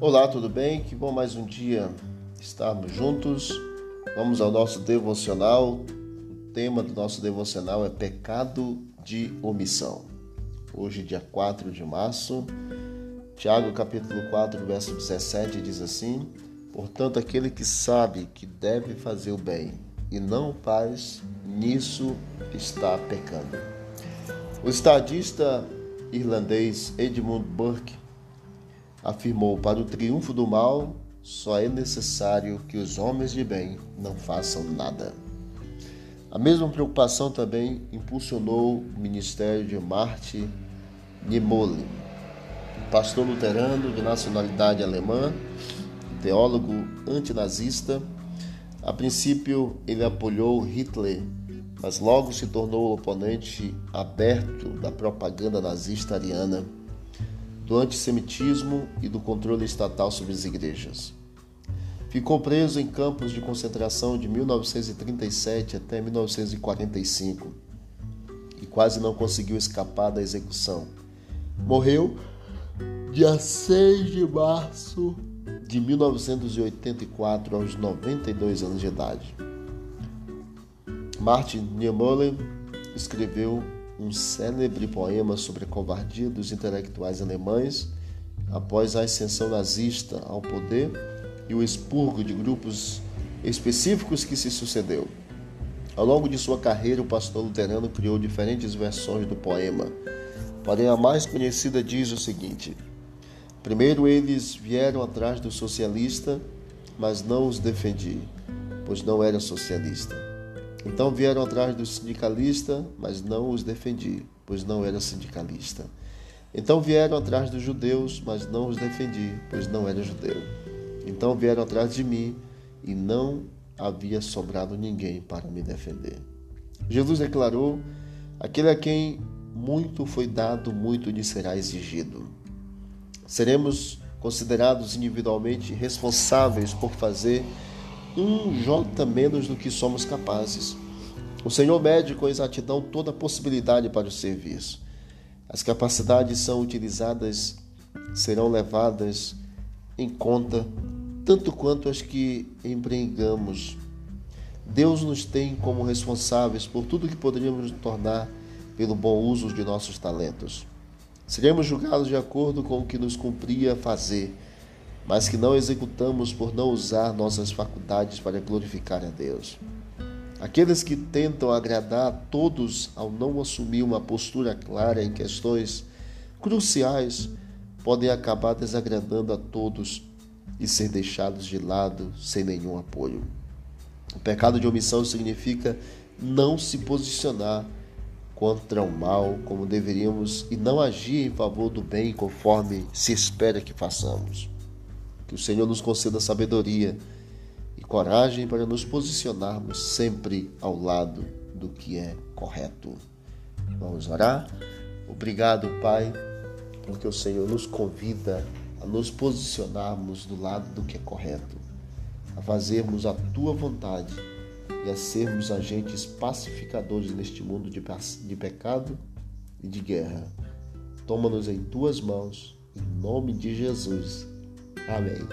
Olá, tudo bem? Que bom mais um dia estarmos juntos. Vamos ao nosso devocional. O tema do nosso devocional é pecado de omissão. Hoje, dia 4 de março, Tiago, capítulo 4, verso 17, diz assim: Portanto, aquele que sabe que deve fazer o bem e não faz, nisso está pecando. O estadista irlandês Edmund Burke afirmou: Para o triunfo do mal, só é necessário que os homens de bem não façam nada. A mesma preocupação também impulsionou o ministério de Martin Niemöller, pastor luterano de nacionalidade alemã, teólogo antinazista. A princípio, ele apoiou Hitler, mas logo se tornou oponente aberto da propaganda nazista ariana do antissemitismo e do controle estatal sobre as igrejas. Ficou preso em campos de concentração de 1937 até 1945 e quase não conseguiu escapar da execução. Morreu dia 6 de março de 1984, aos 92 anos de idade. Martin Niemöller escreveu um célebre poema sobre a covardia dos intelectuais alemães após a ascensão nazista ao poder e o expurgo de grupos específicos que se sucedeu. Ao longo de sua carreira, o pastor luterano criou diferentes versões do poema. Porém, a mais conhecida diz o seguinte: Primeiro eles vieram atrás do socialista, mas não os defendi, pois não era socialista. Então vieram atrás do sindicalista, mas não os defendi, pois não era sindicalista. Então vieram atrás dos judeus, mas não os defendi, pois não era judeu. Então vieram atrás de mim, e não havia sobrado ninguém para me defender. Jesus declarou: Aquele a quem muito foi dado, muito lhe será exigido. Seremos considerados individualmente responsáveis por fazer um jota menos do que somos capazes. O Senhor mede com exatidão toda possibilidade para o serviço. As capacidades são utilizadas, serão levadas em conta, tanto quanto as que empreendamos. Deus nos tem como responsáveis por tudo que poderíamos tornar pelo bom uso de nossos talentos. Seremos julgados de acordo com o que nos cumpria fazer mas que não executamos por não usar nossas faculdades para glorificar a Deus. Aqueles que tentam agradar a todos ao não assumir uma postura clara em questões cruciais podem acabar desagradando a todos e ser deixados de lado sem nenhum apoio. O pecado de omissão significa não se posicionar contra o mal como deveríamos e não agir em favor do bem conforme se espera que façamos. Que o Senhor nos conceda sabedoria e coragem para nos posicionarmos sempre ao lado do que é correto. Vamos orar? Obrigado, Pai, porque o Senhor nos convida a nos posicionarmos do lado do que é correto, a fazermos a tua vontade e a sermos agentes pacificadores neste mundo de, de pecado e de guerra. Toma-nos em tuas mãos, em nome de Jesus. Amém.